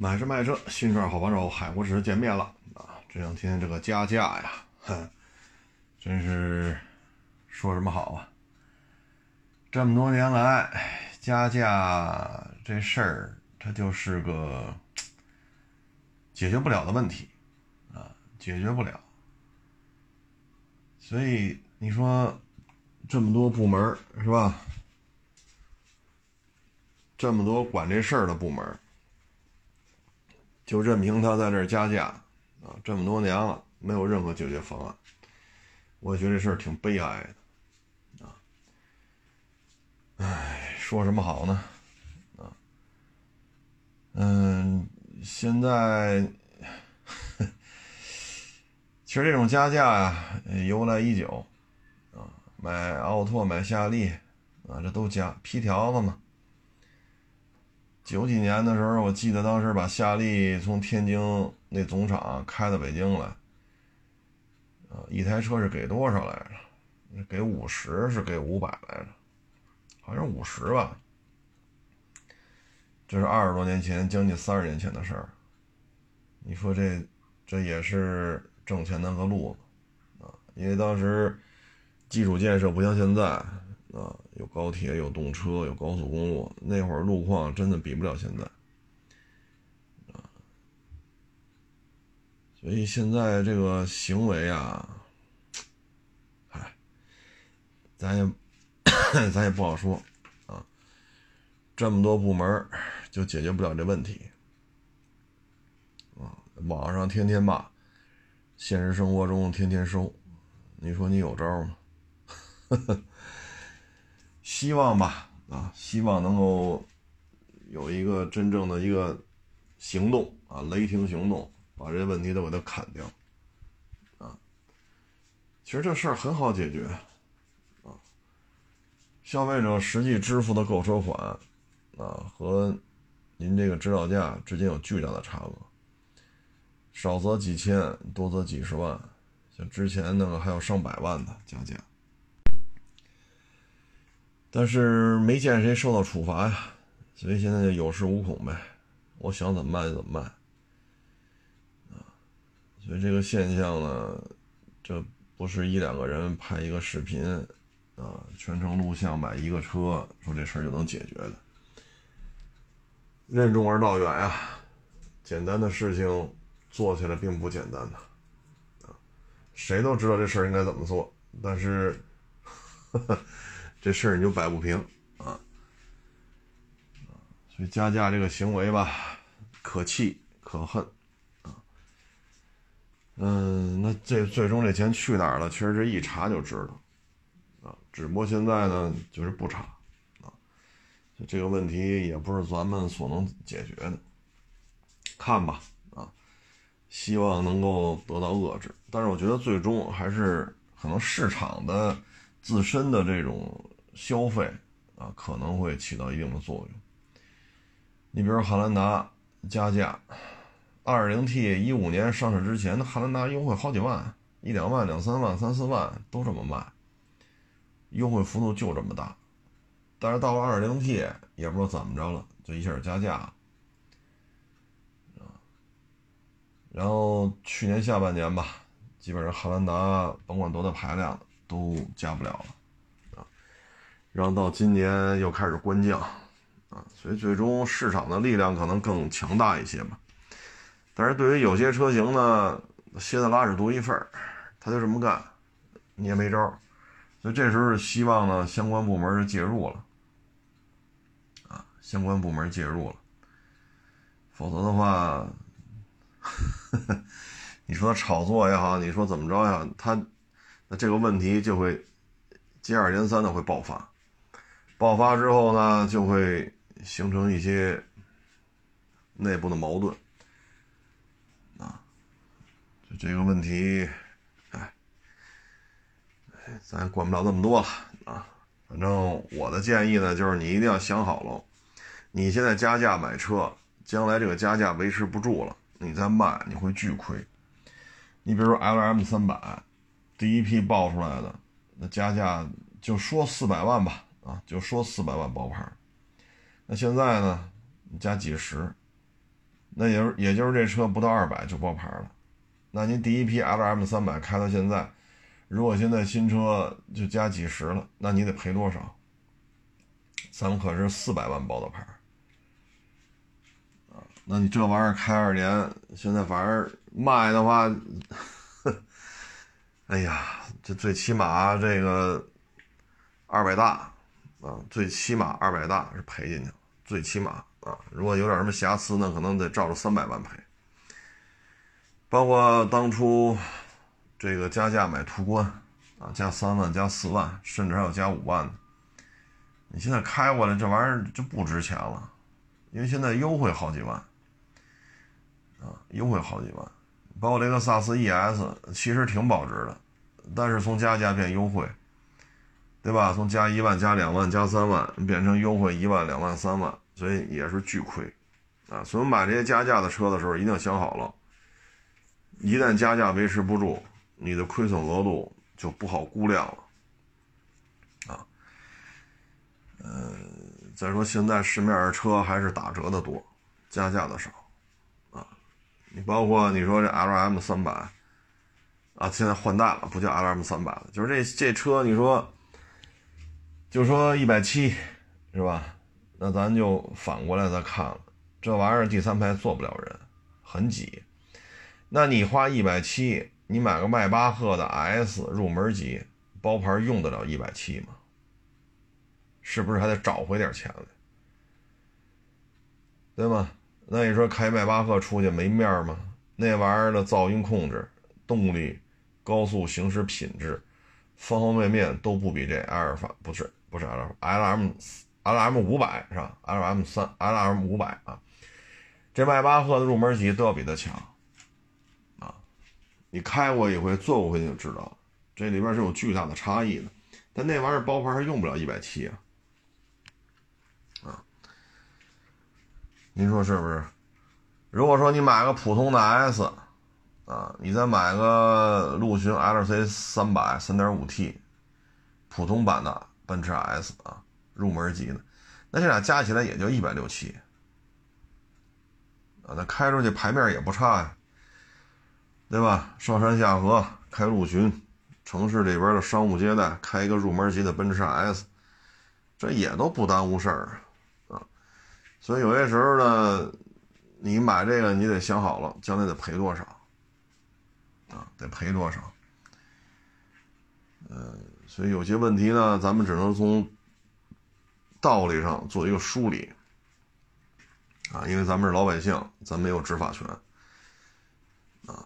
买车卖车，新车好帮手，海阔试见面了啊！这两天这个加价呀，哼，真是说什么好啊！这么多年来，加价这事儿，它就是个解决不了的问题啊，解决不了。所以你说这么多部门是吧？这么多管这事儿的部门。就任凭他在这加价，啊，这么多年了，没有任何解决方案，我觉得这事儿挺悲哀的，啊，唉，说什么好呢？啊，嗯，现在，其实这种加价呀，由来已久，啊，买奥拓、买夏利，啊，这都加批条子嘛。九几年的时候，我记得当时把夏利从天津那总厂开到北京来，啊，一台车是给多少来着？给五十是给五百来着？好像五十吧。这是二十多年前，将近三十年前的事儿。你说这这也是挣钱的个路子啊？因为当时基础建设不像现在。啊，有高铁，有动车，有高速公路。那会儿路况真的比不了现在，啊，所以现在这个行为啊，哎，咱也 咱也不好说啊。这么多部门就解决不了这问题，啊，网上天天骂，现实生活中天天收，你说你有招吗？呵呵。希望吧，啊，希望能够有一个真正的一个行动啊，雷霆行动，把这些问题都给它砍掉，啊，其实这事儿很好解决，啊，消费者实际支付的购车款，啊，和您这个指导价之间有巨大的差额，少则几千，多则几十万，像之前那个还有上百万的加价。但是没见谁受到处罚呀，所以现在就有恃无恐呗，我想怎么办就怎么办，啊，所以这个现象呢，这不是一两个人拍一个视频，啊，全程录像买一个车，说这事儿就能解决的，任重而道远呀，简单的事情做起来并不简单的，啊，谁都知道这事儿应该怎么做，但是。呵呵这事儿你就摆不平啊，所以加价这个行为吧，可气可恨啊。嗯，那这最终这钱去哪儿了？其实这一查就知道啊。只不过现在呢，就是不查啊。这个问题也不是咱们所能解决的，看吧啊，希望能够得到遏制。但是我觉得最终还是可能市场的。自身的这种消费啊，可能会起到一定的作用。你比如汉兰达加价，2.0T 一五年上市之前，那汉兰达优惠好几万，一两万、两三万、三四万都这么卖，优惠幅度就这么大。但是到了 2.0T，也不知道怎么着了，就一下加价啊。然后去年下半年吧，基本上汉兰达甭管多大排量。都加不了了，然后到今年又开始关降，啊，所以最终市场的力量可能更强大一些吧。但是对于有些车型呢，蝎子拉屎独一份儿，他就这么干，你也没招。所以这时候希望呢，相关部门介入了，啊，相关部门介入了，否则的话，呵 呵你说炒作也好，你说怎么着呀，他。那这个问题就会接二连三的会爆发，爆发之后呢，就会形成一些内部的矛盾，啊，就这个问题，哎，咱管不了那么多了啊。反正我的建议呢，就是你一定要想好喽，你现在加价买车，将来这个加价维持不住了，你再卖你会巨亏。你比如说 L M 三百。第一批爆出来的那加价就说四百万吧，啊，就说四百万包牌。那现在呢，加几十，那也也就是这车不到二百就包牌了。那您第一批 L M 三百开到现在，如果现在新车就加几十了，那你得赔多少？咱们可是四百万包的牌啊！那你这玩意儿开二年，现在反正卖的话，哎呀，这最起码这个二百大啊，最起码二百大是赔进去了，最起码啊，如果有点什么瑕疵呢，可能得照着三百万赔。包括当初这个加价买途观啊，加三万、加四万，甚至还有加五万的。你现在开过来这玩意儿就不值钱了，因为现在优惠好几万啊，优惠好几万。包括雷克萨斯 ES，其实挺保值的，但是从加价变优惠，对吧？从加一万、加两万、加三万变成优惠一万、两万、三万，所以也是巨亏啊。所以买这些加价的车的时候，一定要想好了。一旦加价维持不住，你的亏损额度就不好估量了，啊，呃，再说现在市面上车还是打折的多，加价的少，啊，你包括你说这 L M 三百，啊，现在换代了，不叫 L M 三百了，就是这这车，你说，就说一百七，是吧？那咱就反过来再看了，这玩意儿第三排坐不了人，很挤。那你花一百七，你买个迈巴赫的 S 入门级，包牌用得了一百七吗？是不是还得找回点钱来？对吗？那你说开迈巴赫出去没面吗？那玩意儿的噪音控制、动力、高速行驶品质，方方面面都不比这阿尔法不是是 L L M L M 五百是吧？L M 三 L M 五百啊，这迈巴赫的入门级都要比它强啊。你开过一回，坐过回你就知道了，这里边是有巨大的差异的。但那玩意儿包牌还用不了一百七啊，啊，您说是不是？如果说你买个普通的 S，啊，你再买个陆巡 LC 三百三点五 T，普通版的奔驰 S 啊，入门级的，那这俩加起来也就一百六七，啊，那开出去牌面也不差呀。对吧？上山下河开陆巡，城市里边的商务接待开一个入门级的奔驰 S，这也都不耽误事儿啊。所以有些时候呢，你买这个你得想好了，将来得赔多少啊？得赔多少？嗯，所以有些问题呢，咱们只能从道理上做一个梳理啊，因为咱们是老百姓，咱没有执法权啊。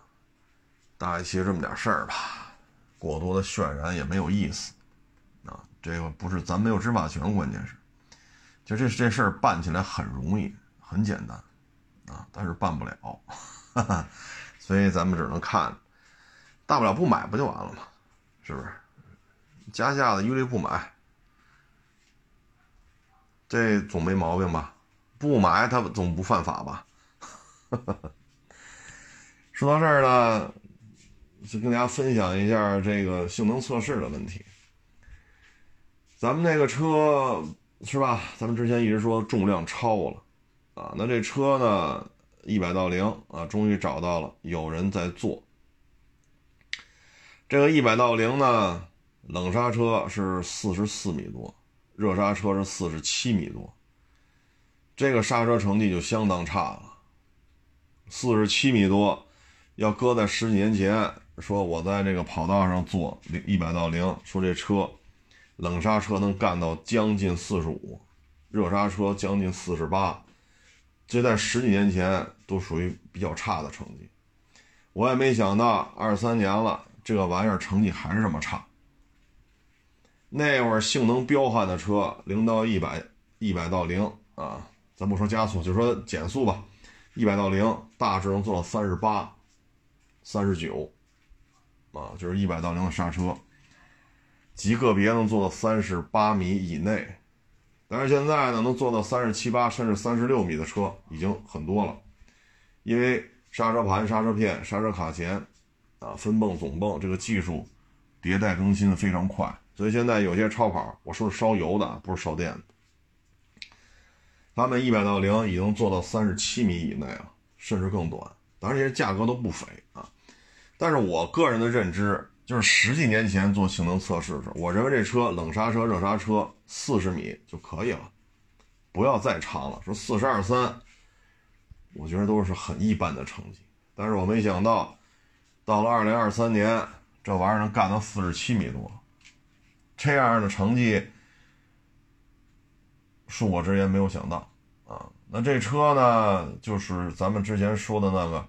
大概其实这么点事儿吧，过多的渲染也没有意思，啊，这个不是咱没有执法权，关键是，就这这事儿办起来很容易，很简单，啊，但是办不了，哈哈，所以咱们只能看，大不了不买不就完了吗？是不是？加价的一律不买，这总没毛病吧？不买他总不犯法吧？说到这儿呢。就跟大家分享一下这个性能测试的问题。咱们那个车是吧？咱们之前一直说重量超了啊，那这车呢，一百到零啊，终于找到了有人在做。这个一百到零呢，冷刹车是四十四米多，热刹车是四十七米多，这个刹车成绩就相当差了。四十七米多，要搁在十几年前。说我在这个跑道上做零一百到零，说这车冷刹车能干到将近四十五，热刹车将近四十八，这在十几年前都属于比较差的成绩。我也没想到二三年了，这个玩意儿成绩还是这么差。那会儿性能彪悍的车，零到一百一百到零啊，咱不说加速，就说减速吧，一百到零大致能做到三十八、三十九。啊，就是一百到零的刹车，极个别能做到三十八米以内，但是现在呢，能做到三十七八甚至三十六米的车已经很多了，因为刹车盘、刹车片、刹车卡钳，啊，分泵、总泵这个技术迭代更新的非常快，所以现在有些超跑，我说是烧油的，不是烧电的，他们一百到零已经做到三十七米以内了，甚至更短。当然，这些价格都不菲啊。但是我个人的认知就是十几年前做性能测试的时候，我认为这车冷刹车、热刹车四十米就可以了，不要再长了。说四十二三，我觉得都是很一般的成绩。但是我没想到，到了二零二三年，这玩意儿能干到四十七米多，这样的成绩，恕我直言没有想到啊。那这车呢，就是咱们之前说的那个，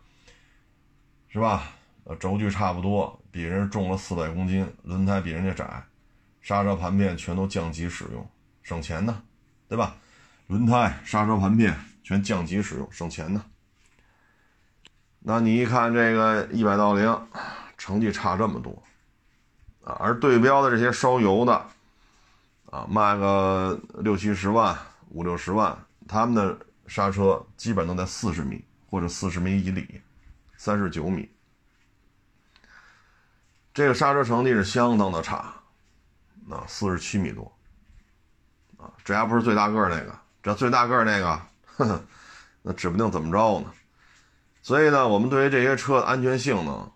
是吧？呃，轴距差不多，比人重了四百公斤，轮胎比人家窄，刹车盘片全都降级使用，省钱呢，对吧？轮胎、刹车盘片全降级使用，省钱呢。那你一看这个一百到零，成绩差这么多，啊，而对标的这些烧油的，啊，卖个六七十万、五六十万，他们的刹车基本都在四十米或者四十米以里，三十九米。这个刹车成绩是相当的差，啊，四十七米多，啊，这还不是最大个儿那个，这最大个儿那个，呵呵，那指不定怎么着呢。所以呢，我们对于这些车的安全性能，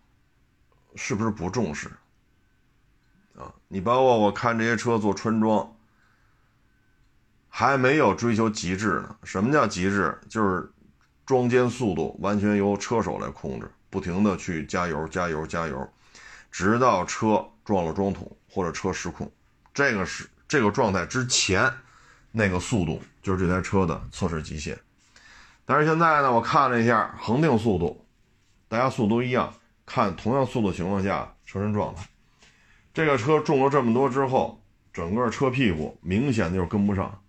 是不是不重视？你包括我看这些车做穿装，还没有追求极致呢。什么叫极致？就是装间速度完全由车手来控制，不停的去加油、加油、加油。直到车撞了桩桶或者车失控，这个是这个状态之前，那个速度就是这台车的测试极限。但是现在呢，我看了一下恒定速度，大家速度一样，看同样速度情况下车身状态。这个车重了这么多之后，整个车屁股明显的就是跟不上，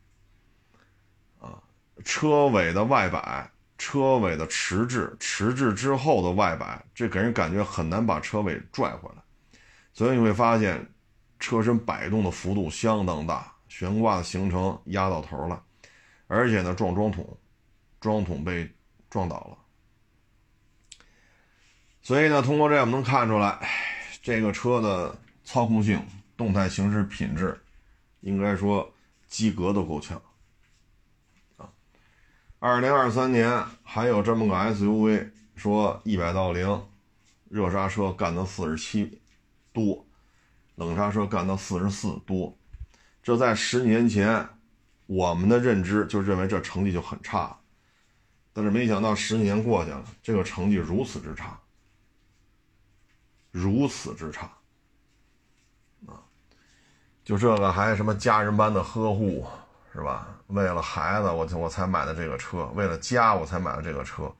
啊，车尾的外摆。车尾的迟滞，迟滞之后的外摆，这给人感觉很难把车尾拽回来，所以你会发现，车身摆动的幅度相当大，悬挂的行程压到头了，而且呢撞桩桶，桩桶被撞倒了，所以呢通过这我们能看出来，这个车的操控性、动态行驶品质，应该说及格都够呛啊。二零二三年还有这么个 SUV，说一百到零，热刹车干到四十七多，冷刹车干到四十四多，这在十年前，我们的认知就认为这成绩就很差，但是没想到十年过去了，这个成绩如此之差，如此之差，就这个还什么家人般的呵护。是吧？为了孩子，我我才买的这个车；为了家，我才买的这个车。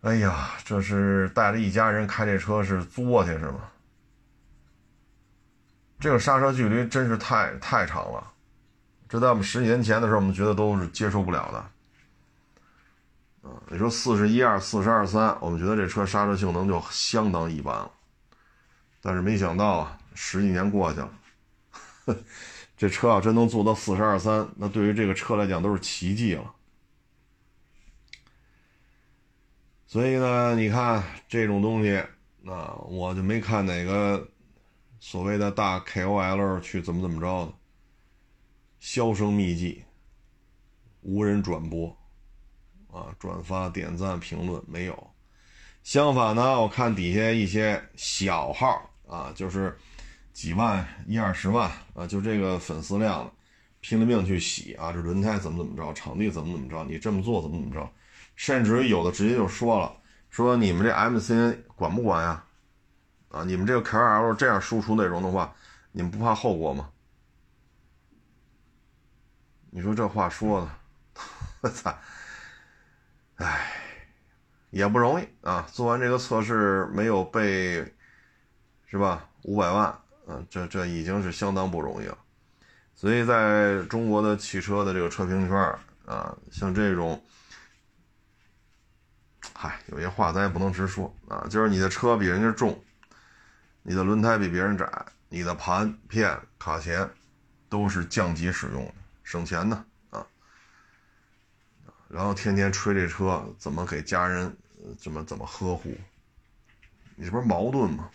哎呀，这是带着一家人开这车是作去是吗？这个刹车距离真是太太长了，这在我们十几年前的时候，我们觉得都是接受不了的。啊，你说四十一二、四十二三，我们觉得这车刹车性能就相当一般了。但是没想到啊，十几年过去了。这车要真能做到四十二三，那对于这个车来讲都是奇迹了。所以呢，你看这种东西，那我就没看哪个所谓的大 KOL 去怎么怎么着的，销声匿迹，无人转播，啊，转发、点赞、评论没有。相反呢，我看底下一些小号啊，就是。几万一二十万啊，就这个粉丝量了，拼了命去洗啊！这轮胎怎么怎么着，场地怎么怎么着，你这么做怎么怎么着，甚至于有的直接就说了，说你们这 MCN 管不管呀？啊，你们这个 KOL 这样输出内容的话，你们不怕后果吗？你说这话说的，我操！哎，也不容易啊！做完这个测试没有被，是吧？五百万。嗯，这这已经是相当不容易了，所以在中国的汽车的这个车评圈啊，像这种，嗨，有些话咱也不能直说啊，就是你的车比人家重，你的轮胎比别人窄，你的盘片卡钳都是降级使用的，省钱呢啊，然后天天吹这车怎么给家人怎么怎么呵护，你这不是矛盾吗？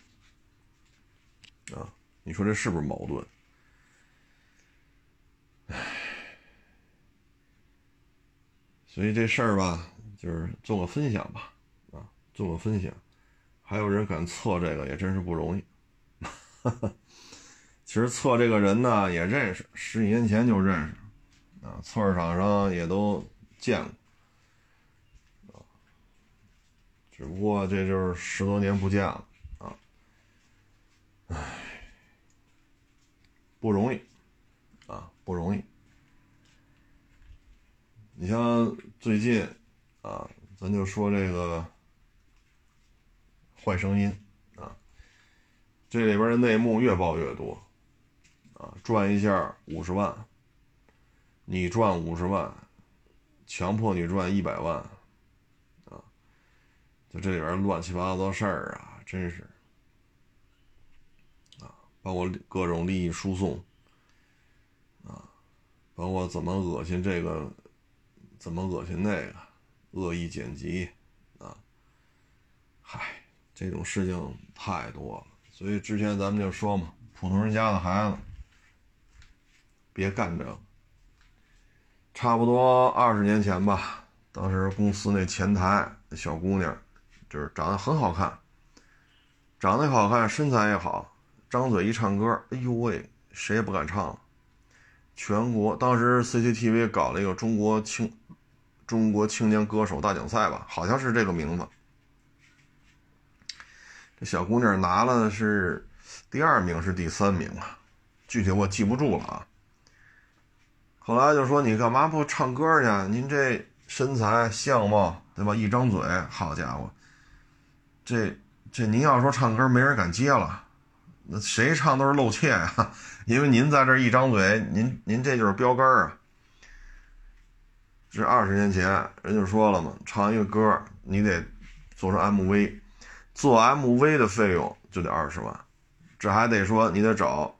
啊？你说这是不是矛盾？唉，所以这事儿吧，就是做个分享吧，啊，做个分享。还有人敢测这个，也真是不容易。其实测这个人呢，也认识，十几年前就认识，啊，测试场上也都见过，只不过这就是十多年不见了，啊，唉，不容易，啊，不容易。你像最近，啊，咱就说这个坏声音，啊，这里边的内幕越爆越多。啊，赚一下五十万，你赚五十万，强迫你赚一百万，啊，就这里边乱七八糟事儿啊，真是，啊，包括各种利益输送，啊，包括怎么恶心这个，怎么恶心那个，恶意剪辑，啊，嗨，这种事情太多了，所以之前咱们就说嘛，普通人家的孩子。别干这个。差不多二十年前吧，当时公司那前台小姑娘，就是长得很好看，长得好看，身材也好，张嘴一唱歌，哎呦喂，谁也不敢唱了。全国当时 CCTV 搞了一个中国青中国青年歌手大奖赛吧，好像是这个名字。这小姑娘拿了是第二名是第三名啊，具体我记不住了啊。后来就说你干嘛不唱歌去？您这身材相貌对吧？一张嘴，好家伙，这这您要说唱歌，没人敢接了。那谁唱都是露怯啊，因为您在这一张嘴，您您这就是标杆啊。这二十年前人就说了嘛，唱一个歌你得做成 MV，做 MV 的费用就得二十万，这还得说你得找。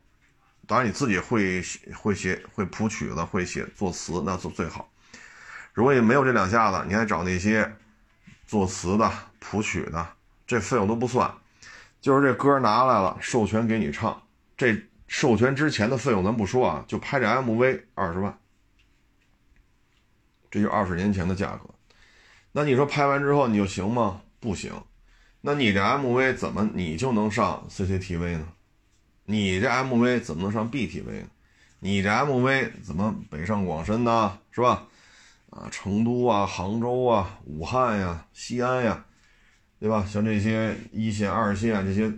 当然你自己会会写会谱曲子会写作词那最最好。如果你没有这两下子，你还找那些作词的谱曲的，这费用都不算。就是这歌拿来了，授权给你唱，这授权之前的费用咱不说啊，就拍这 MV 二十万，这就二十年前的价格。那你说拍完之后你就行吗？不行。那你这 MV 怎么你就能上 CCTV 呢？你这 MV 怎么能上 BTV 呢？你这 MV 怎么北上广深呢？是吧？啊，成都啊，杭州啊，武汉呀，西安呀，对吧？像这些一线、二线这些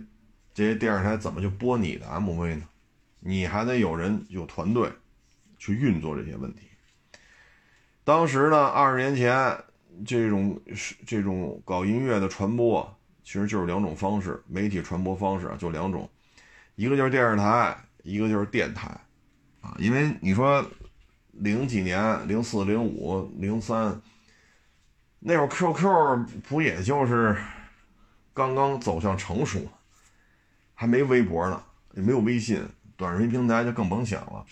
这些电视台怎么就播你的 MV 呢？你还得有人有团队去运作这些问题。当时呢，二十年前这种这种搞音乐的传播，其实就是两种方式，媒体传播方式啊，就两种。一个就是电视台，一个就是电台，啊，因为你说零几年、零四、零五、零三那会儿，QQ 不也就是刚刚走向成熟，还没微博呢，也没有微信，短视频平台就更甭想了。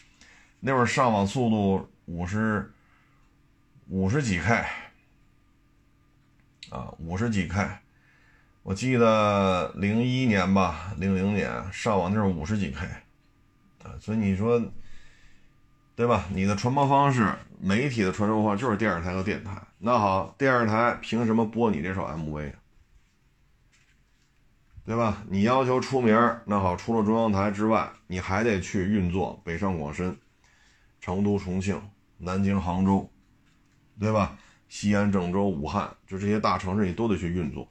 那会儿上网速度五十五十几 K，啊，五十几 K。我记得零一年吧，零零年上网就是五十几 K，啊，所以你说，对吧？你的传播方式，媒体的传播方式就是电视台和电台。那好，电视台凭什么播你这首 MV？对吧？你要求出名，那好，除了中央台之外，你还得去运作北上广深、成都、重庆、南京、杭州，对吧？西安、郑州、武汉，就这些大城市，你都得去运作。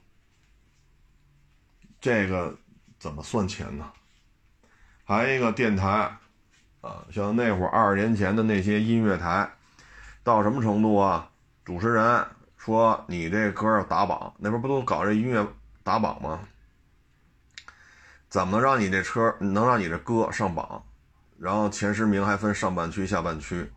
这个怎么算钱呢？还有一个电台，啊，像那会儿二十年前的那些音乐台，到什么程度啊？主持人说你这歌要打榜，那边不都搞这音乐打榜吗？怎么能让你这车能让你这歌上榜？然后前十名还分上半区、下半区。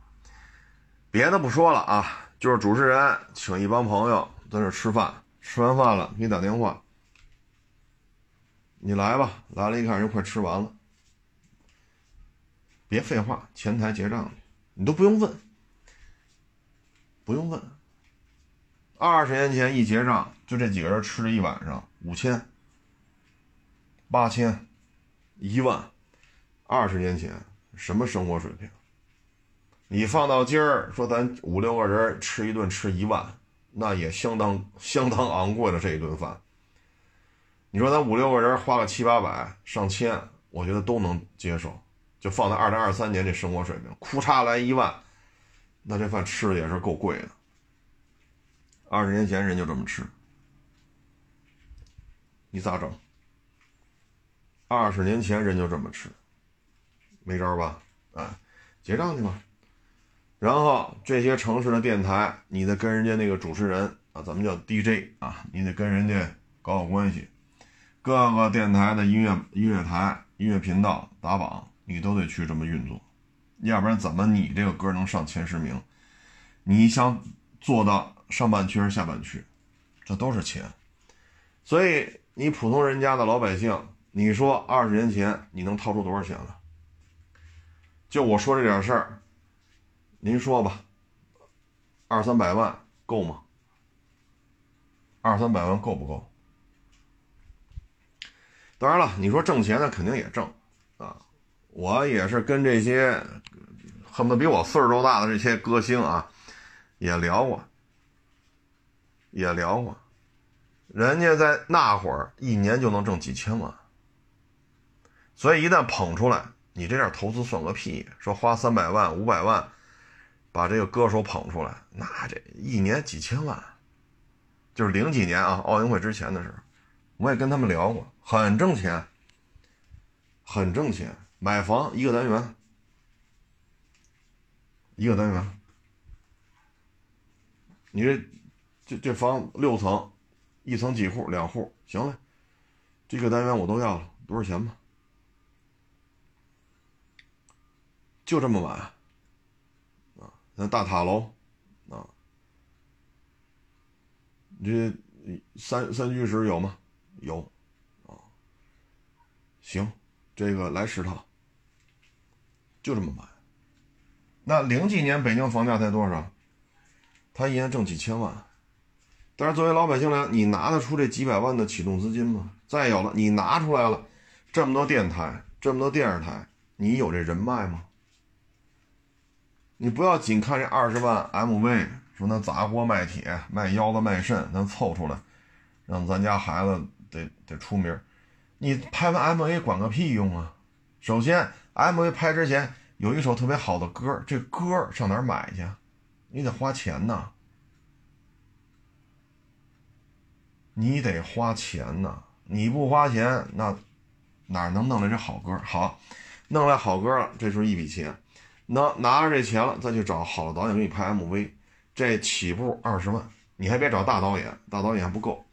别的不说了啊，就是主持人请一帮朋友在这吃饭，吃完饭了给你打电话。你来吧，来了一看人快吃完了，别废话，前台结账，你都不用问，不用问。二十年前一结账，就这几个人吃了一晚上，五千、八千、一万。二十年前什么生活水平？你放到今儿说咱五六个人吃一顿吃一万，那也相当相当昂贵的这一顿饭。你说咱五六个人花个七八百、上千，我觉得都能接受。就放在二零二三年这生活水平，哭嚓来一万，那这饭吃的也是够贵的。二十年前人就这么吃，你咋整？二十年前人就这么吃，没招吧？哎，结账去吧。然后这些城市的电台，你得跟人家那个主持人啊，咱们叫 DJ 啊，你得跟人家搞好关系。各个电台的音乐音乐台、音乐频道打榜。你都得去这么运作，要不然怎么你这个歌能上前十名？你想做到上半区还是下半区，这都是钱。所以你普通人家的老百姓，你说二十年前你能掏出多少钱来？就我说这点事儿，您说吧，二三百万够吗？二三百万够不够？当然了，你说挣钱那肯定也挣啊。我也是跟这些恨不得比我岁数都大的这些歌星啊，也聊过，也聊过，人家在那会儿一年就能挣几千万，所以一旦捧出来，你这点投资算个屁！说花三百万、五百万把这个歌手捧出来，那这一年几千万，就是零几年啊，奥运会之前的时候，我也跟他们聊过，很挣钱，很挣钱。买房一个单元，一个单元，你这这这房六层，一层几户？两户，行了，这个单元我都要了，多少钱吧？就这么买，啊，那大塔楼，啊，这三三居室有吗？有，啊，行，这个来十套。就这么买，那零几年北京房价才多少？他一年挣几千万，但是作为老百姓来讲，你拿得出这几百万的启动资金吗？再有了，你拿出来了，这么多电台，这么多电视台，你有这人脉吗？你不要仅看这二十万 MV，说那砸锅卖铁、卖腰子卖肾，能凑出来，让咱家孩子得得出名，你拍完 MV 管个屁用啊！首先。MV 拍之前有一首特别好的歌，这歌上哪儿买去？你得花钱呐，你得花钱呐，你不花钱，那哪能弄来这好歌？好，弄来好歌了，这是一笔钱。那拿着这钱了，再去找好的导演给你拍 MV，这起步二十万，你还别找大导演，大导演还不够。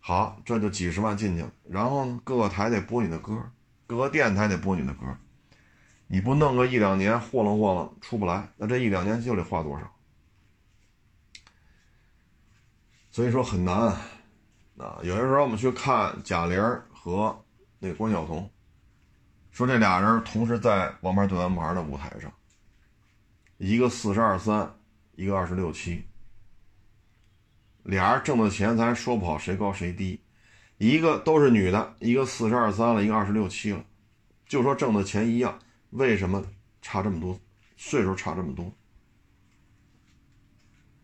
好，这就几十万进去了。然后，各个台得播你的歌，各个电台得播你的歌。你不弄个一两年，霍楞霍楞出不来，那这一两年就得花多少？所以说很难啊！有些时候我们去看贾玲和那个关晓彤，说这俩人同时在《王牌对王牌》的舞台上，一个四十二三，一个二十六七，俩人挣的钱咱说不好谁高谁低，一个都是女的，一个四十二三了，一个二十六七了，就说挣的钱一样。为什么差这么多？岁数差这么多？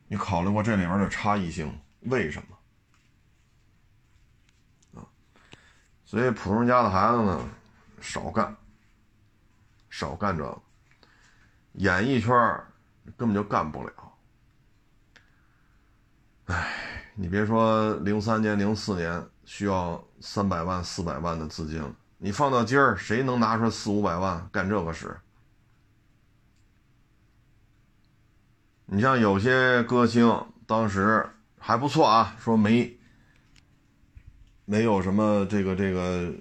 你考虑过这里面的差异性？为什么？所以普通人家的孩子呢，少干，少干这个，演艺圈根本就干不了。哎，你别说零三年、零四年需要三百万、四百万的资金。你放到今儿，谁能拿出四五百万干这个事？你像有些歌星当时还不错啊，说没没有什么这个这个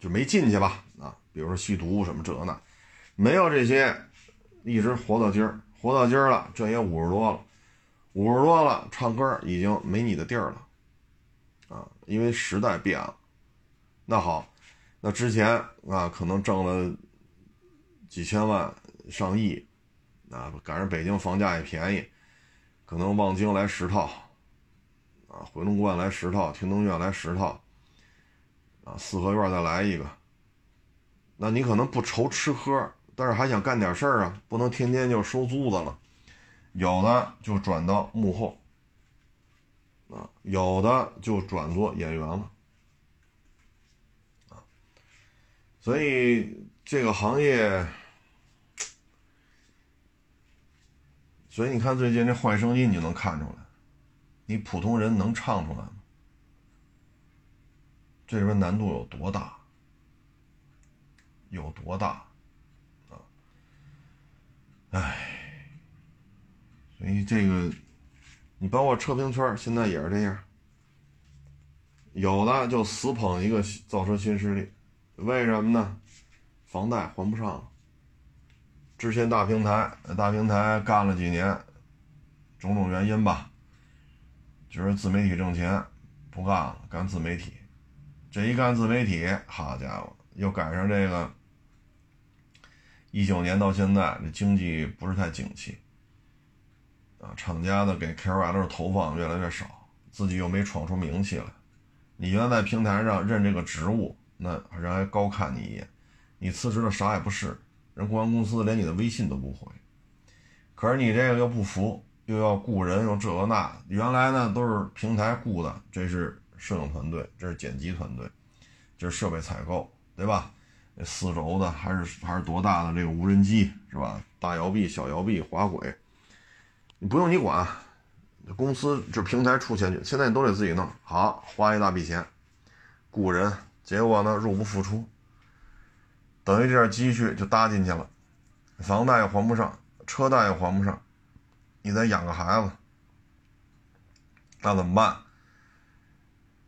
就没进去吧啊，比如说吸毒什么这那，没有这些，一直活到今儿，活到今儿了，这也五十多了，五十多了，唱歌已经没你的地儿了啊，因为时代变了。那好。那之前啊，可能挣了几千万、上亿，啊，赶上北京房价也便宜，可能望京来十套，啊，回龙观来十套，天通苑来十套，啊，四合院再来一个。那你可能不愁吃喝，但是还想干点事儿啊，不能天天就收租子了。有的就转到幕后，啊，有的就转做演员了，啊，所以这个行业，所以你看最近这坏声音，你就能看出来，你普通人能唱出来吗？这里边难度有多大？有多大？啊，唉，所以这个。你包括车评圈现在也是这样，有的就死捧一个造车新势力，为什么呢？房贷还不上。之前大平台，大平台干了几年，种种原因吧，就是自媒体挣钱，不干了，干自媒体。这一干自媒体，好家伙，又赶上这个一九年到现在，这经济不是太景气。啊，厂家的给 KOL 投放越来越少，自己又没闯出名气来。你原来在平台上任这个职务，那人还高看你一眼。你辞职了啥也不是，人公关公司连你的微信都不回。可是你这个又不服，又要雇人，又这个那。原来呢都是平台雇的，这是摄影团队，这是剪辑团队，这是设备采购，对吧？四轴的还是还是多大的这个无人机是吧？大摇臂、小摇臂、滑轨。你不用你管，公司这平台出钱去，现在你都得自己弄。好，花一大笔钱，雇人，结果呢入不敷出，等于这点积蓄就搭进去了，房贷也还不上，车贷也还不上，你再养个孩子，那怎么办？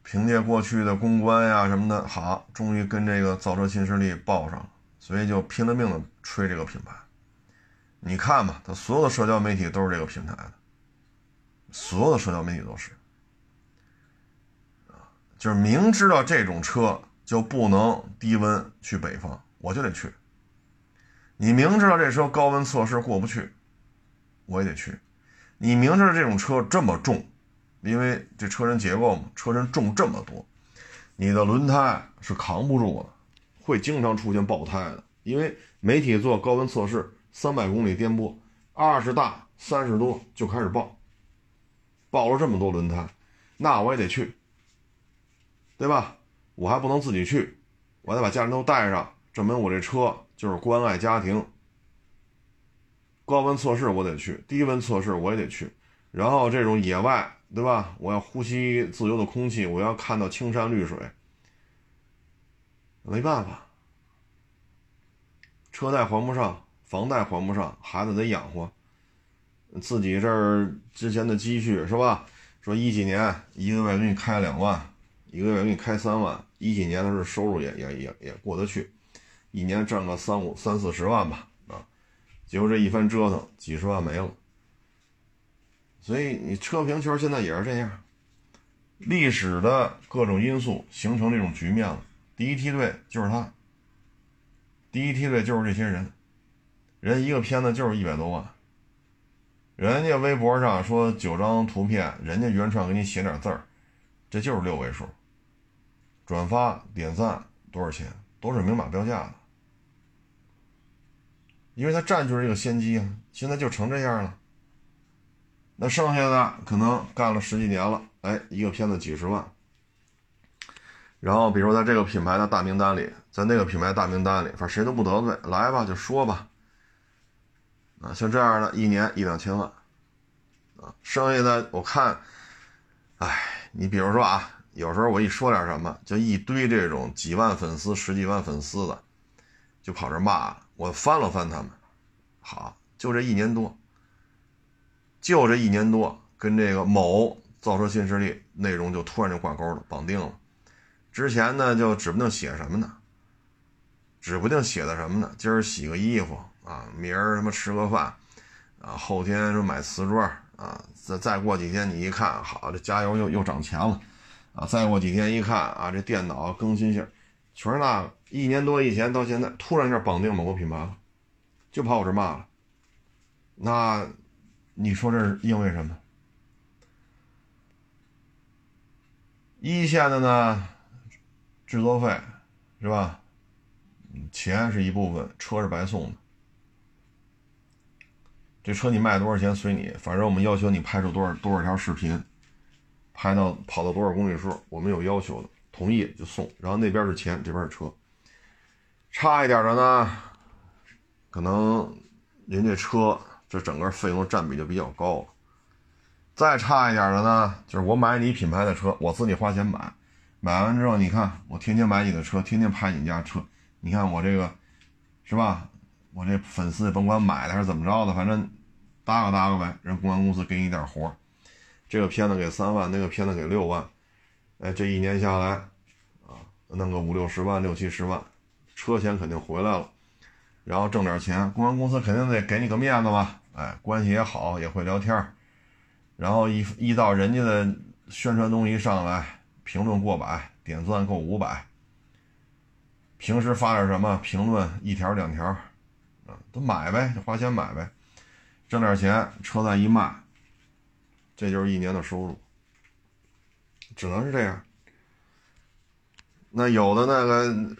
凭借过去的公关呀什么的，好，终于跟这个造车新势力报上了，所以就拼了命的吹这个品牌。你看吧，他所有的社交媒体都是这个平台的，所有的社交媒体都是，就是明知道这种车就不能低温去北方，我就得去。你明知道这车高温测试过不去，我也得去。你明知道这种车这么重，因为这车身结构嘛，车身重这么多，你的轮胎是扛不住的，会经常出现爆胎的，因为媒体做高温测试。三百公里颠簸，二十大三十多就开始爆，爆了这么多轮胎，那我也得去，对吧？我还不能自己去，我得把家人都带上，证明我这车就是关爱家庭。高温测试我得去，低温测试我也得去，然后这种野外，对吧？我要呼吸自由的空气，我要看到青山绿水，没办法，车贷还不上。房贷还不上，孩子得养活，自己这儿之前的积蓄是吧？说一几年一个月给你开两万，一个月给你开三万，一几年的时候收入也也也也过得去，一年挣个三五三四十万吧！结果这一番折腾，几十万没了。所以你车评圈现在也是这样，历史的各种因素形成这种局面了。第一梯队就是他，第一梯队就是这些人。人一个片子就是一百多万，人家微博上说九张图片，人家原创给你写点字儿，这就是六位数。转发点赞多少钱都是明码标价的，因为他占据了这个先机啊。现在就成这样了，那剩下的可能干了十几年了，哎，一个片子几十万。然后比如在这个品牌的大名单里，在那个品牌大名单里，反正谁都不得罪，来吧就说吧。啊，像这样的一年一两千万，啊，剩下的我看，哎，你比如说啊，有时候我一说点什么，就一堆这种几万粉丝、十几万粉丝的，就跑这骂了。我翻了翻他们，好，就这一年多，就这一年多，跟这个某造车新势力内容就突然就挂钩了，绑定了。之前呢，就指不定写什么呢，指不定写的什么呢，今儿洗个衣服。啊，明儿他妈吃个饭，啊，后天说买瓷砖，啊，再再过几天你一看，好，这加油又又涨钱了，啊，再过几天一看，啊，这电脑更新性，全是那个，一年多以前到现在，突然间绑定某个品牌了，就跑我这骂了，那你说这是因为什么？一线的呢，制作费是吧？钱是一部分，车是白送的。这车你卖多少钱随你，反正我们要求你拍出多少多少条视频，拍到跑到多少公里数，我们有要求的，同意就送。然后那边是钱，这边是车。差一点的呢，可能人家车这整个费用占比就比较高了。再差一点的呢，就是我买你品牌的车，我自己花钱买，买完之后，你看我天天买你的车，天天拍你家车，你看我这个，是吧？我这粉丝甭管买的还是怎么着的，反正搭个搭个呗，人公关公司给你点活，这个片子给三万，那个片子给六万，哎，这一年下来，啊，弄个五六十万、六七十万，车钱肯定回来了，然后挣点钱，公关公司肯定得给你个面子吧？哎，关系也好，也会聊天然后一一到人家的宣传东西上来，评论过百，点赞够五百。平时发点什么评论，一条两条，啊，都买呗，花钱买呗，挣点钱，车再一卖，这就是一年的收入，只能是这样。那有的那个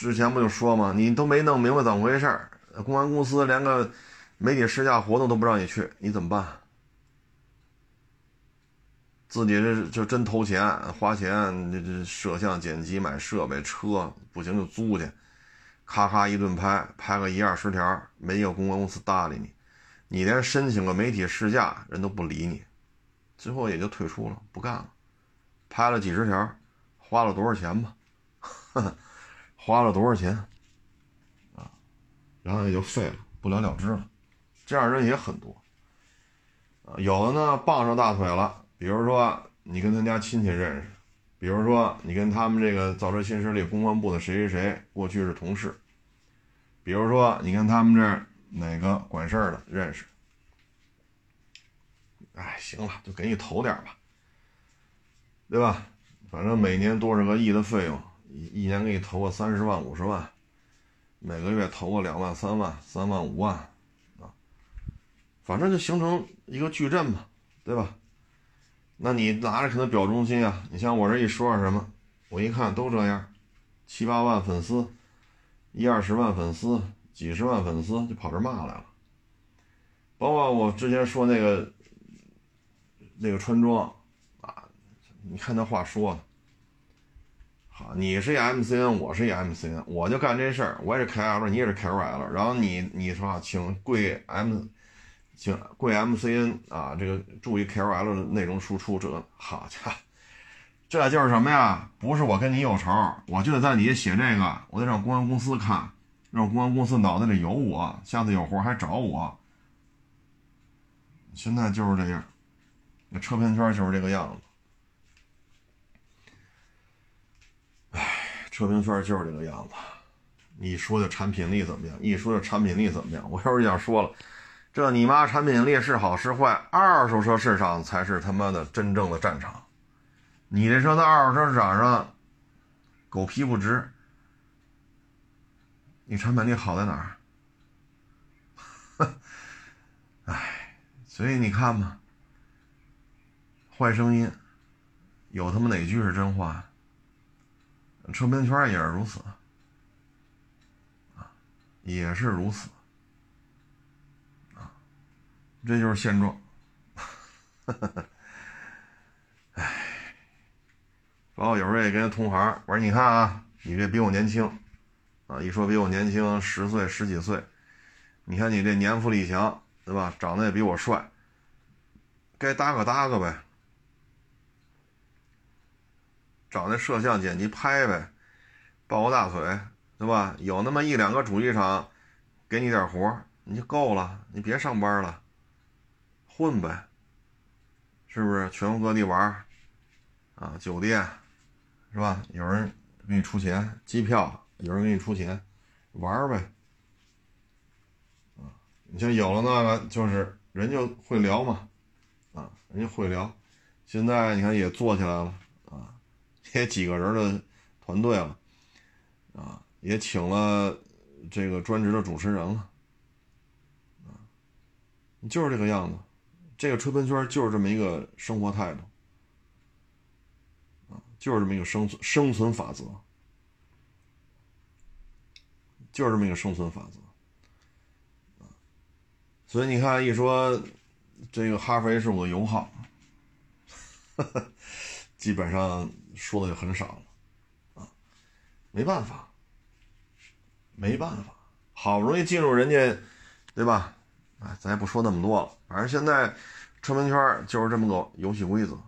之前不就说嘛，你都没弄明白怎么回事公安公司连个媒体试驾活动都不让你去，你怎么办？自己这就真投钱花钱，这这摄像、剪辑、买设备、车不行就租去，咔咔一顿拍，拍个一二十条，没一个公关公司搭理你，你连申请个媒体试驾人都不理你，最后也就退出了，不干了。拍了几十条，花了多少钱吧？花了多少钱？啊，然后也就废了，不了了之了。这样人也很多，啊，有的呢傍上大腿了。比如说你跟他家亲戚认识，比如说你跟他们这个造车新势力公关部的谁谁谁过去是同事，比如说你跟他们这儿哪个管事儿的认识，哎，行了，就给你投点吧，对吧？反正每年多少个亿的费用，一一年给你投个三十万五十万，每个月投个两万三万三万五万，啊，反正就形成一个矩阵嘛，对吧？那你拿着可能表忠心啊！你像我这一说什么，我一看都这样，七八万粉丝，一二十万粉丝，几十万粉丝就跑这骂来了。包括我之前说那个那个穿装啊，你看那话说的，好，你是 MCN，我是一 MCN，我就干这事儿，我也是 KL，你也是 KOL，然后你你说请贵 M。请贵 MCN 啊，这个注意 KOL 的内容输出，这好家伙，这就是什么呀？不是我跟你有仇，我就得在底下写这个，我得让公安公司看，让公安公司脑袋里有我，下次有活还找我。现在就是这样，那车评圈就是这个样子。哎，车评圈就是这个样子。你说的产品力怎么样？一说的产品力怎么样？我要是想说了。这你妈产品力是好是坏？二手车市场才是他妈的真正的战场。你这车在二手车市场上狗屁不值，你产品力好在哪儿？哎，所以你看嘛，坏声音有他妈哪句是真话？车评圈也是如此啊，也是如此。啊这就是现状，哎，包括有时候也跟同行我说：“你看啊，你这比我年轻，啊，一说比我年轻十岁十几岁，你看你这年富力强，对吧？长得也比我帅，该搭个搭个呗，找那摄像剪辑拍呗，抱个大腿，对吧？有那么一两个主机厂给你点活，你就够了，你别上班了。”混呗，是不是？全国各地玩啊，酒店是吧？有人给你出钱，机票有人给你出钱，玩呗。你像有了那个，就是人就会聊嘛，啊，人家会聊。现在你看也做起来了，也几个人的团队了，啊，也请了这个专职的主持人了，啊，就是这个样子。这个车喷圈就是这么一个生活态度，啊，就是这么一个生存生存法则，就是这么一个生存法则，啊，所以你看，一说这个哈弗 H 五的油耗，基本上说的就很少了，啊，没办法，没办法，好不容易进入人家，对吧？啊，咱也不说那么多了，反正现在车门圈就是这么个游戏规则。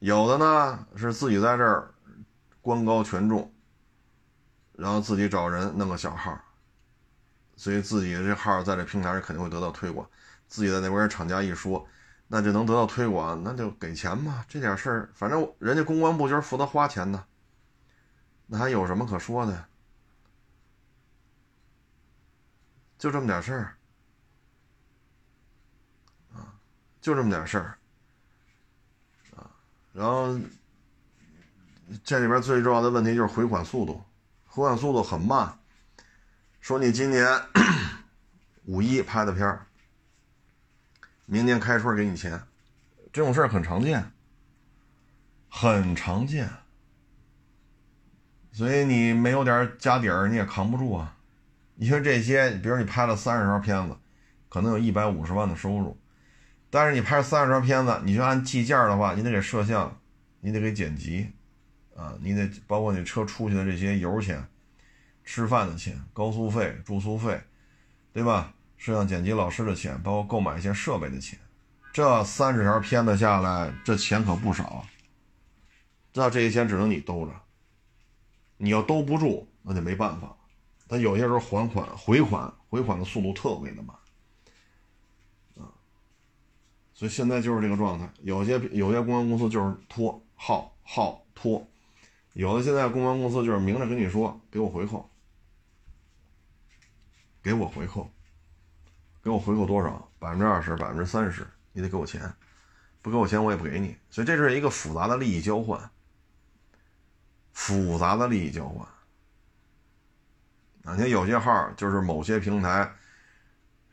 有的呢是自己在这儿官高权重，然后自己找人弄个小号，所以自己的这号在这平台上肯定会得到推广。自己在那边厂家一说。那就能得到推广，那就给钱嘛。这点事儿，反正人家公关部就是负责花钱的，那还有什么可说的？就这么点事儿，啊，就这么点事儿，啊，然后这里边最重要的问题就是回款速度，回款速度很慢。说你今年 五一拍的片儿。明年开春给你钱，这种事儿很常见，很常见。所以你没有点家底儿，你也扛不住啊。你说这些，比如你拍了三十条片子，可能有一百五十万的收入，但是你拍三十条片子，你就按计件的话，你得给摄像，你得给剪辑，啊，你得包括你车出去的这些油钱、吃饭的钱、高速费、住宿费，对吧？摄像剪辑老师的钱，包括购买一些设备的钱，这三十条片子下来，这钱可不少。那这些钱只能你兜着，你要兜不住，那就没办法。但有些时候还款、回款、回款的速度特别的慢，啊，所以现在就是这个状态。有些有些公关公司就是拖耗耗拖，有的现在公关公司就是明着跟你说，给我回扣，给我回扣。给我回扣多少？百分之二十，百分之三十，你得给我钱，不给我钱我也不给你。所以这是一个复杂的利益交换，复杂的利益交换。啊，你看有些号就是某些平台，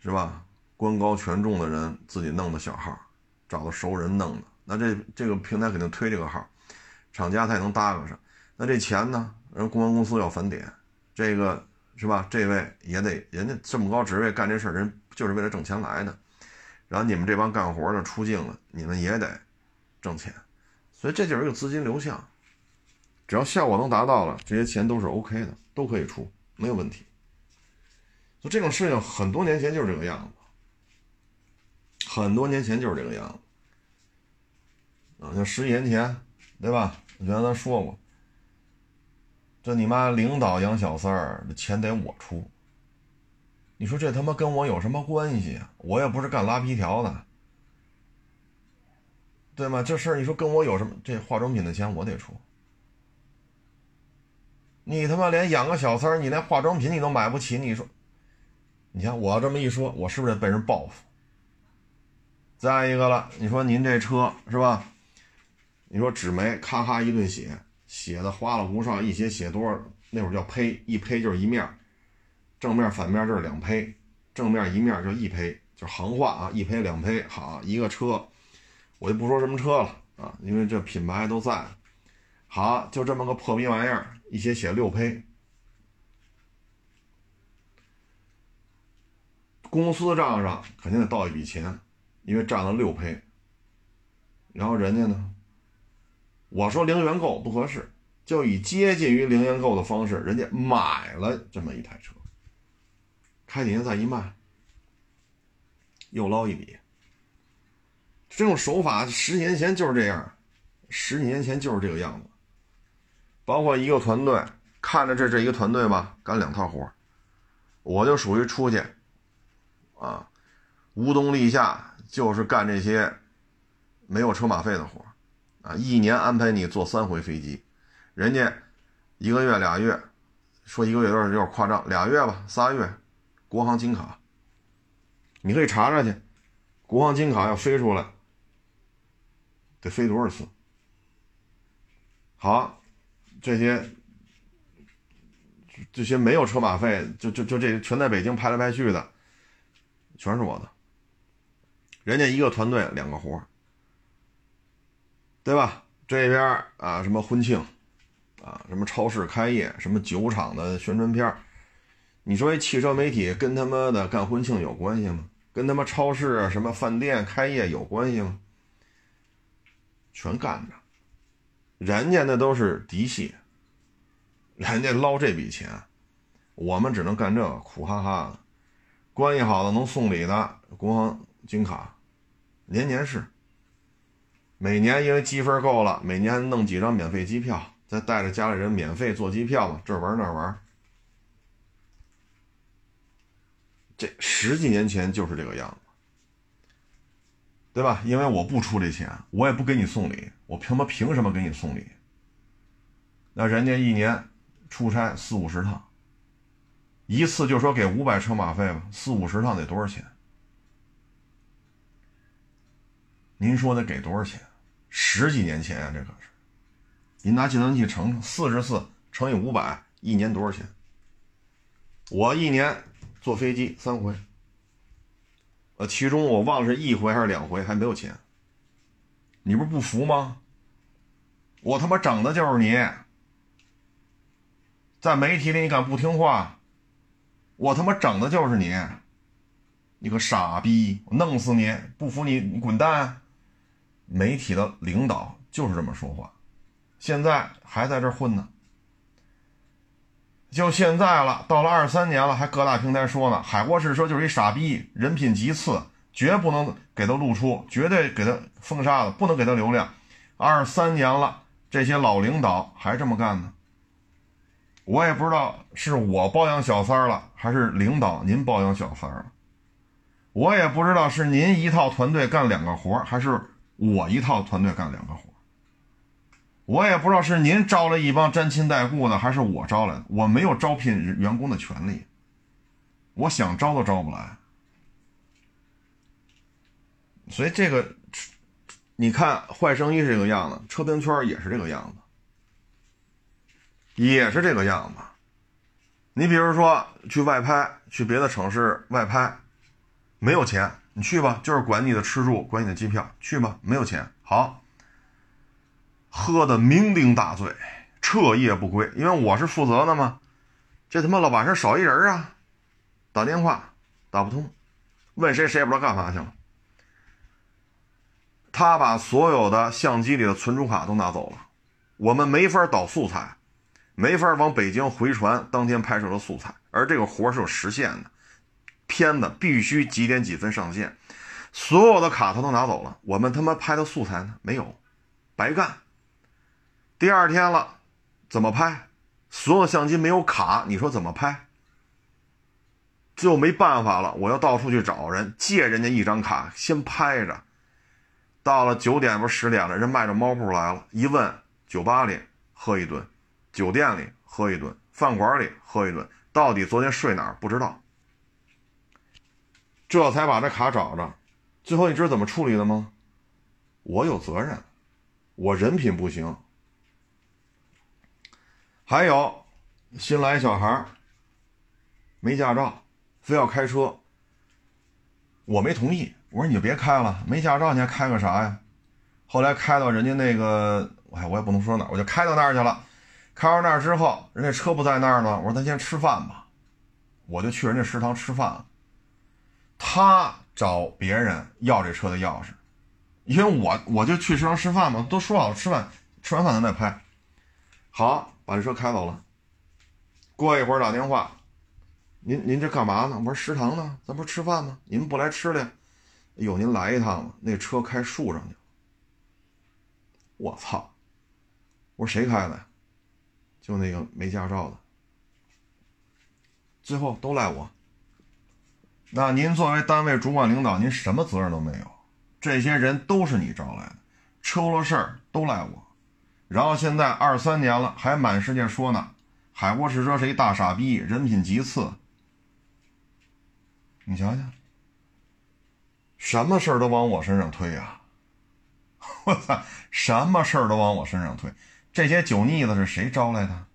是吧？官高权重的人自己弄的小号，找的熟人弄的，那这这个平台肯定推这个号，厂家他也能搭个上。那这钱呢？人公关公司要返点，这个是吧？这位也得，人家这么高职位干这事儿，人。就是为了挣钱来的，然后你们这帮干活的出镜了，你们也得挣钱，所以这就是一个资金流向，只要效果能达到了，这些钱都是 OK 的，都可以出，没有问题。就这种事情，很多年前就是这个样子，很多年前就是这个样子，啊，像十几年前，对吧？我原来说过，这你妈领导养小三儿，这钱得我出。你说这他妈跟我有什么关系啊？我也不是干拉皮条的，对吗？这事儿你说跟我有什么？这化妆品的钱我得出。你他妈连养个小三儿，你连化妆品你都买不起，你说，你看我这么一说，我是不是得被人报复？再一个了，你说您这车是吧？你说纸媒咔咔一顿写，写的花里胡哨，一写写多少？那会儿叫胚，一胚就是一面。正面反面这是两胚，正面一面就一胚，就是行话啊，一胚两胚，好一个车，我就不说什么车了啊，因为这品牌都在。好，就这么个破逼玩意儿，一写写六胚，公司账上肯定得倒一笔钱，因为占了六胚。然后人家呢，我说零元购不合适，就以接近于零元购的方式，人家买了这么一台车。开几年再一卖，又捞一笔。这种手法十几年前就是这样，十几年前就是这个样子。包括一个团队，看着这这一个团队吧，干两套活我就属于出去，啊，无冬立夏就是干这些没有车马费的活啊，一年安排你坐三回飞机，人家一个月俩月，说一个月有点有点夸张，俩月吧，仨月。国航金卡，你可以查查去，国航金卡要飞出来，得飞多少次？好，这些这些没有车马费，就就就这全在北京拍来拍去的，全是我的。人家一个团队两个活对吧？这边啊，什么婚庆，啊，什么超市开业，什么酒厂的宣传片你说这汽车媒体跟他妈的干婚庆有关系吗？跟他妈超市啊、什么饭店开业有关系吗？全干着，人家那都是嫡系，人家捞这笔钱，我们只能干这个，苦哈哈的。关系好的能送礼的，国行金卡，年年是。每年因为积分够了，每年弄几张免费机票，再带着家里人免费坐机票嘛，这玩那玩。这十几年前就是这个样子，对吧？因为我不出这钱，我也不给你送礼，我他妈凭什么给你送礼？那人家一年出差四五十趟，一次就说给五百车马费吧，四五十趟得多少钱？您说得给多少钱？十几年前啊，这可是，您拿计算器乘，四十四乘以五百，一年多少钱？我一年坐飞机三回，呃，其中我忘了是一回还是两回还没有钱。你不是不服吗？我他妈整的就是你，在媒体里你敢不听话？我他妈整的就是你，你个傻逼，我弄死你！不服你你滚蛋！媒体的领导就是这么说话，现在还在这混呢。就现在了，到了二三年了，还各大平台说呢，海沃士车就是一傻逼，人品极次，绝不能给他露出，绝对给他封杀了，不能给他流量。二三年了，这些老领导还这么干呢。我也不知道是我包养小三了，还是领导您包养小三了。我也不知道是您一套团队干两个活，还是。我一套团队干两个活，我也不知道是您招了一帮沾亲带故的，还是我招来的。我没有招聘员工的权利，我想招都招不来。所以这个，你看坏生意是这个样子，车评圈也是这个样子，也是这个样子。你比如说去外拍，去别的城市外拍，没有钱。你去吧，就是管你的吃住，管你的机票，去吧，没有钱，好，喝的酩酊大醉，彻夜不归，因为我是负责的嘛，这他妈了晚上少一人啊，打电话打不通，问谁谁也不知道干嘛去了，他把所有的相机里的存储卡都拿走了，我们没法导素材，没法往北京回传当天拍摄的素材，而这个活是有时限的。片子必须几点几分上线，所有的卡他都拿走了，我们他妈拍的素材呢？没有，白干。第二天了，怎么拍？所有的相机没有卡，你说怎么拍？最后没办法了，我要到处去找人借人家一张卡，先拍着。到了九点不十点了，人迈着猫步来了，一问酒吧里喝一顿，酒店里喝一顿，饭馆里喝一顿，到底昨天睡哪儿不知道。这才把这卡找着，最后你知道怎么处理的吗？我有责任，我人品不行。还有新来小孩没驾照，非要开车，我没同意。我说你就别开了，没驾照你还开个啥呀？后来开到人家那个，哎，我也不能说哪，我就开到那儿去了。开到那儿之后，人家车不在那儿呢，我说咱先吃饭吧，我就去人家食堂吃饭了。他找别人要这车的钥匙，因为我我就去食堂吃饭嘛，都说好了吃饭，吃完饭咱再拍。好，把这车开走了。过一会儿打电话，您您这干嘛呢？我说食堂呢，咱不是吃饭吗？您不来吃了？哎呦，您来一趟吧，那车开树上去了。我操！我说谁开的？就那个没驾照的。最后都赖我。那您作为单位主管领导，您什么责任都没有。这些人都是你招来的，出了事儿都赖我。然后现在二三年了，还满世界说呢，海沃士车是一大傻逼，人品极次。你想想，什么事儿都往我身上推呀！我操，什么事儿都往我身上推。这些酒腻子是谁招来的？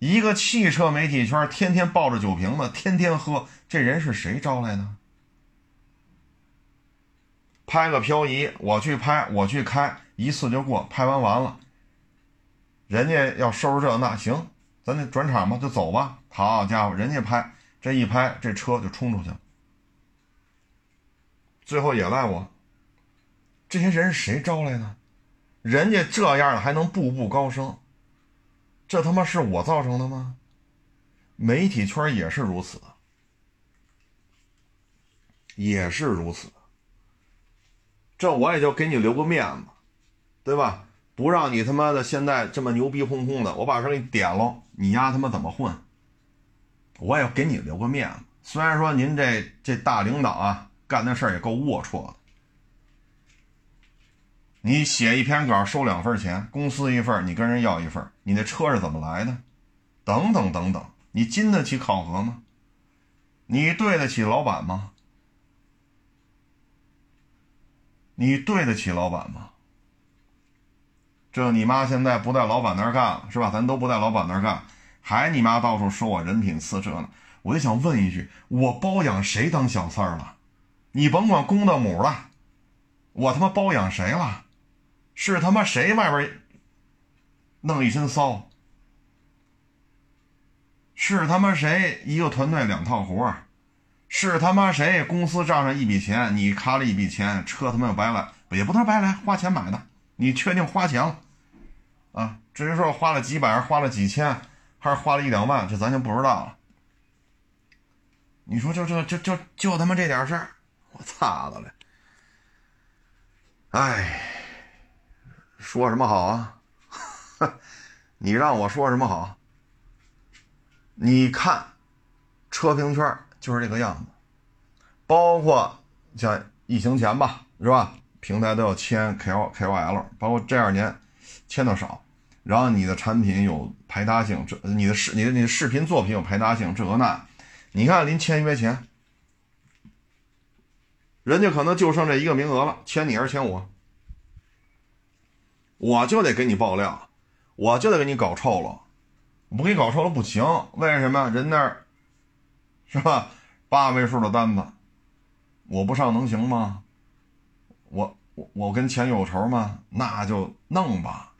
一个汽车媒体圈天天抱着酒瓶子，天天喝，这人是谁招来的？拍个漂移，我去拍，我去开，一次就过，拍完完了，人家要收拾这那，行，咱就转场吧，就走吧。好家伙，人家拍这一拍，这车就冲出去了，最后也赖我。这些人是谁招来的？人家这样还能步步高升，这他妈是我造成的吗？媒体圈也是如此，也是如此。这我也就给你留个面子，对吧？不让你他妈的现在这么牛逼哄哄的，我把这给你点了，你丫他妈怎么混？我也给你留个面子。虽然说您这这大领导啊，干的事儿也够龌龊的。你写一篇稿收两份钱，公司一份，你跟人要一份，你那车是怎么来的？等等等等，你经得起考核吗？你对得起老板吗？你对得起老板吗？这你妈现在不在老板那儿干了是吧？咱都不在老板那儿干，还你妈到处说我人品次这呢？我就想问一句：我包养谁当小三儿了？你甭管公的母了，我他妈包养谁了？是他妈谁外边弄一身骚？是他妈谁一个团队两套活是他妈谁公司账上一笔钱，你卡了一笔钱，车他妈又白来，也不能白来，花钱买的。你确定花钱了啊？至于说花了几百，花了几千，还是花了一两万，这咱就不知道了。你说就这就就就他妈这点事儿，我操的嘞！哎。说什么好啊？你让我说什么好？你看，车评圈就是这个样子，包括像疫情前吧，是吧？平台都要签 K O K O L，包括这二年签的少，然后你的产品有排他性，这你的视你的你的视频作品有排他性，这个那，你看临签约前，人家可能就剩这一个名额了，签你还是签我？我就得给你爆料，我就得给你搞臭了，不给你搞臭了不行。为什么？人那儿是吧？八位数的单子，我不上能行吗？我我我跟钱有仇吗？那就弄吧，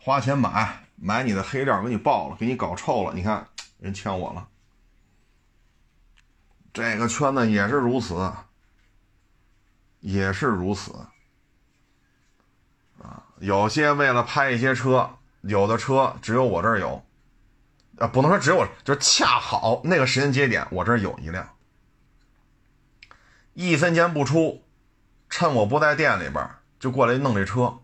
花钱买买你的黑料，给你爆了，给你搞臭了。你看人欠我了，这个圈子也是如此，也是如此。有些为了拍一些车，有的车只有我这儿有，啊，不能说只有我，就是恰好那个时间节点我这儿有一辆，一分钱不出，趁我不在店里边就过来弄这车，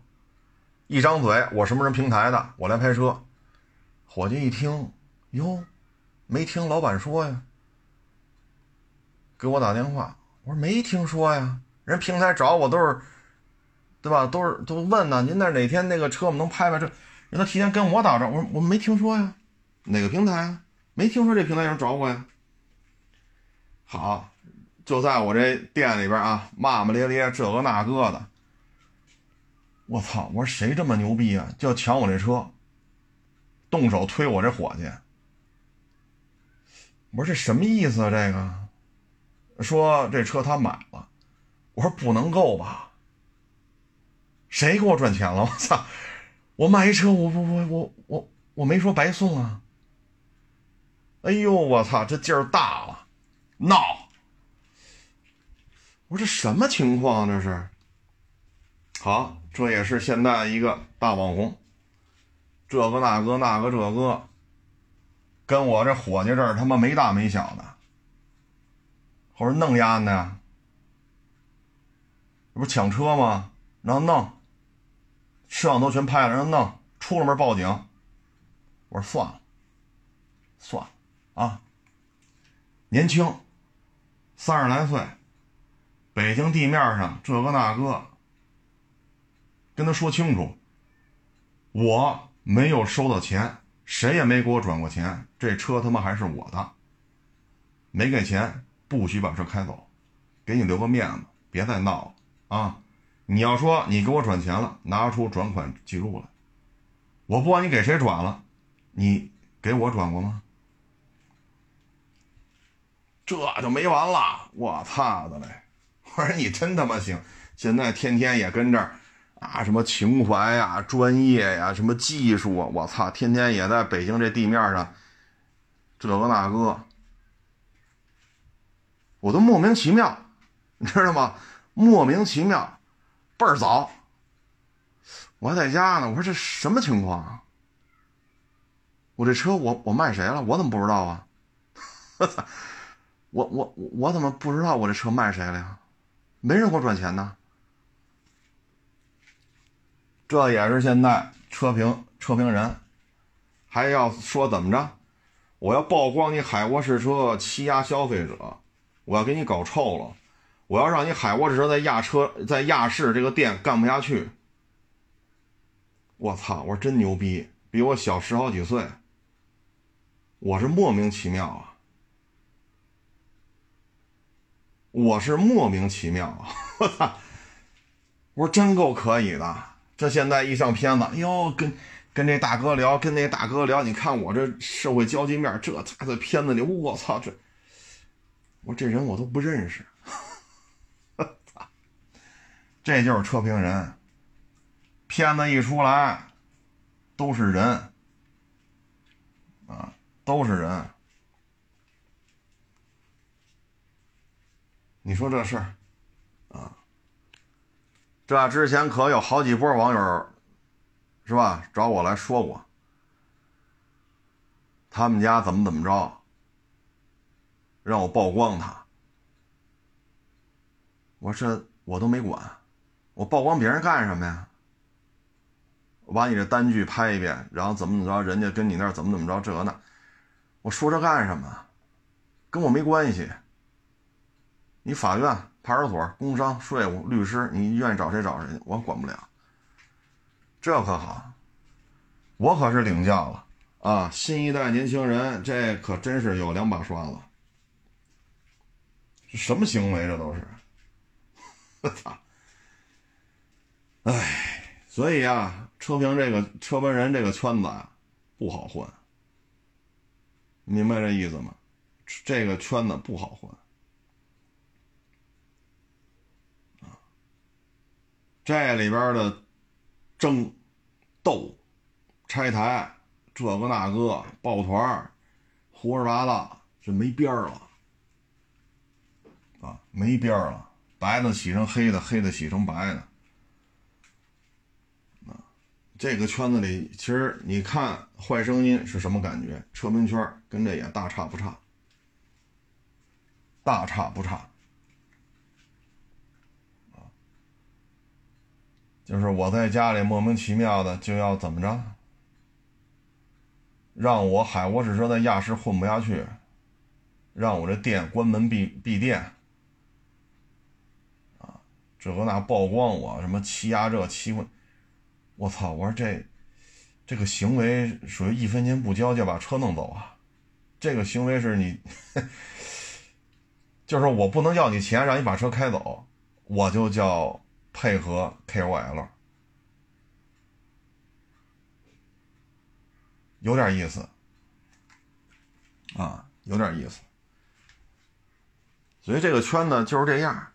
一张嘴我什么什么平台的，我来拍车，伙计一听，哟，没听老板说呀，给我打电话，我说没听说呀，人平台找我都是。对吧？都是都问呢，您那哪天那个车我们能拍拍？这人他提前跟我打着，我说我没听说呀，哪个平台啊？没听说这平台有人找我呀。好，就在我这店里边啊，骂骂咧咧，这个那个的。我操！我说谁这么牛逼啊？就要抢我这车，动手推我这伙计。我说这什么意思啊？这个说这车他买了，我说不能够吧？谁给我赚钱了？我操！我卖一车，我我我我我我没说白送啊！哎呦，我操，这劲儿大了，闹！我说这什么情况？这是？好，这也是现在一个大网红，这个那个那个这个，跟我这伙计这儿他妈没大没小的，我说弄丫的，这不抢车吗？然后弄。摄像头全拍了，让他弄出了门报警。我说算了，算了啊。年轻，三十来岁，北京地面上这个那个，跟他说清楚，我没有收到钱，谁也没给我转过钱，这车他妈还是我的。没给钱，不许把车开走，给你留个面子，别再闹了啊。你要说你给我转钱了，拿出转款记录来。我不管你给谁转了，你给我转过吗？这就没完了！我操的嘞！我说你真他妈行！现在天天也跟这儿啊，什么情怀呀、专业呀、什么技术啊，我操，天天也在北京这地面上这个那个，我都莫名其妙，你知道吗？莫名其妙。倍儿早，我还在家呢。我说这什么情况啊？我这车我我卖谁了？我怎么不知道啊？我操！我我我怎么不知道我这车卖谁了呀？没人给我转钱呢。这也是现在车评车评人，还要说怎么着？我要曝光你海沃士车欺压消费者，我要给你搞臭了，我要让你海沃士车在亚车在亚市这个店干不下去。我操！我说真牛逼，比我小十好几岁。我是莫名其妙啊！我是莫名其妙啊！我操！我说真够可以的。这现在一上片子，哎呦，跟跟这大哥聊，跟那大哥聊，你看我这社会交际面，这咋在片子里？我操，这我这人我都不认识，这就是车评人。片子一出来，都是人啊，都是人。你说这事儿啊？这之前可有好几波网友，是吧？找我来说过，他们家怎么怎么着，让我曝光他。我说我都没管，我曝光别人干什么呀？我把你这单据拍一遍，然后怎么怎么着，人家跟你那怎么怎么着，这那，我说这干什么？跟我没关系。你法院。派出所、工商、税务、律师，你愿意找谁找谁，我管不了。这可好，我可是领教了啊！新一代年轻人，这可真是有两把刷子。什么行为？这都是，我操！哎，所以啊，车评这个车评人这个圈子啊，不好混。明白这意思吗？这个圈子不好混。这里边的争、斗、拆台，这个那个抱团胡说八道，这没边儿了啊，没边儿了，白的洗成黑的，黑的洗成白的。这个圈子里，其实你看坏声音是什么感觉？车评圈跟这也大差不差，大差不差。就是我在家里莫名其妙的就要怎么着，让我海沃士车在亚市混不下去，让我这店关门闭闭店，啊，这个那曝光我什么欺压这欺负，我操！我说这这个行为属于一分钱不交就把车弄走啊，这个行为是你，就是我不能要你钱让你把车开走，我就叫。配合 KOL，有点意思啊，有点意思。所以这个圈子就是这样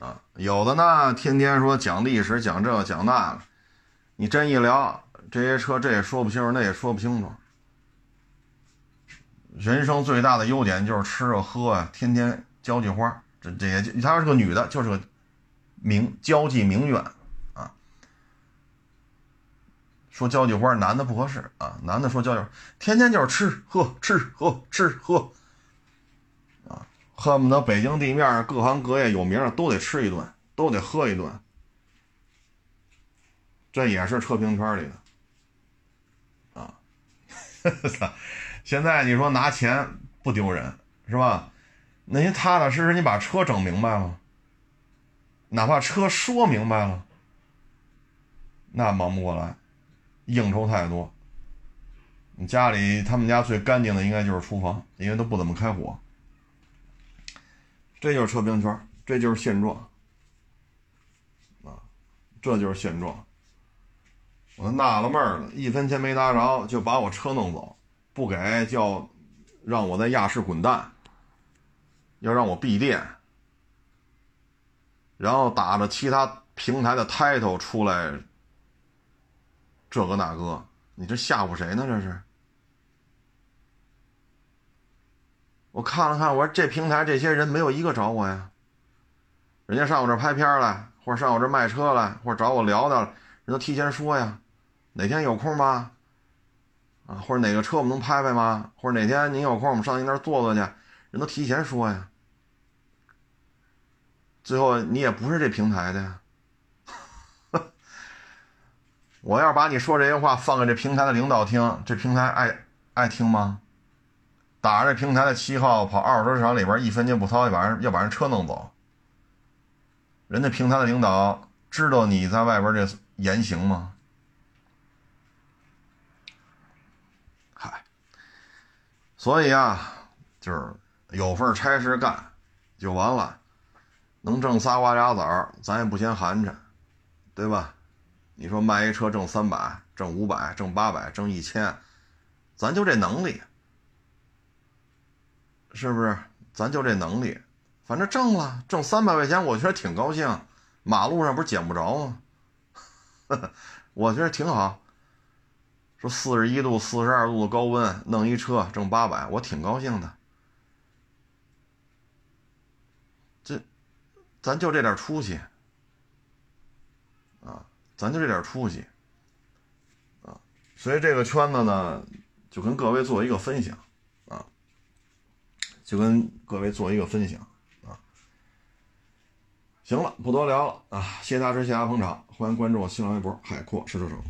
啊，有的呢天天说讲历史，讲这讲那个，你真一聊这些车，这也说不清楚，那也说不清楚。人生最大的优点就是吃啊喝啊，天天交际花，这这也她是个女的，就是个。名交际名媛，啊，说交际花，男的不合适啊，男的说交际花，天天就是吃喝吃喝吃喝，啊，恨不得北京地面各行各业有名的都得吃一顿，都得喝一顿，这也是车评圈里的，啊，现在你说拿钱不丢人是吧？那您踏踏实实，你把车整明白了。哪怕车说明白了，那忙不过来，应酬太多。你家里他们家最干净的应该就是厨房，因为都不怎么开火。这就是车评圈，这就是现状啊，这就是现状。我纳了闷了，一分钱没拿着就把我车弄走，不给叫让我在亚市滚蛋，要让我闭店。然后打着其他平台的 title 出来，这个那个，你这吓唬谁呢？这是？我看了看，我说这平台这些人没有一个找我呀。人家上我这拍片来，或者上我这卖车来，或者找我聊聊，人都提前说呀，哪天有空吗？啊，或者哪个车我们能拍拍吗？或者哪天您有空我们上您那儿坐坐去，人都提前说呀。最后你也不是这平台的呀。我要是把你说这些话放给这平台的领导听，这平台爱爱听吗？打着这平台的旗号跑二手车市场里边一分钱不掏，要把人要把人车弄走。人家平台的领导知道你在外边这言行吗？所以啊，就是有份差事干就完了，能挣仨瓜俩枣，咱也不嫌寒碜，对吧？你说卖一车挣三百、挣五百、挣八百、挣一千，咱就这能力，是不是？咱就这能力，反正挣了，挣三百块钱，我觉得挺高兴。马路上不是捡不着吗？我觉得挺好。说四十一度、四十二度的高温，弄一车挣八百，我挺高兴的。这，咱就这点出息。啊咱就这点出息，啊，所以这个圈子呢，就跟各位做一个分享，啊，就跟各位做一个分享，啊，行了，不多聊了啊，谢谢大师，谢谢大家捧场，欢迎关注我新浪微博海阔试车手。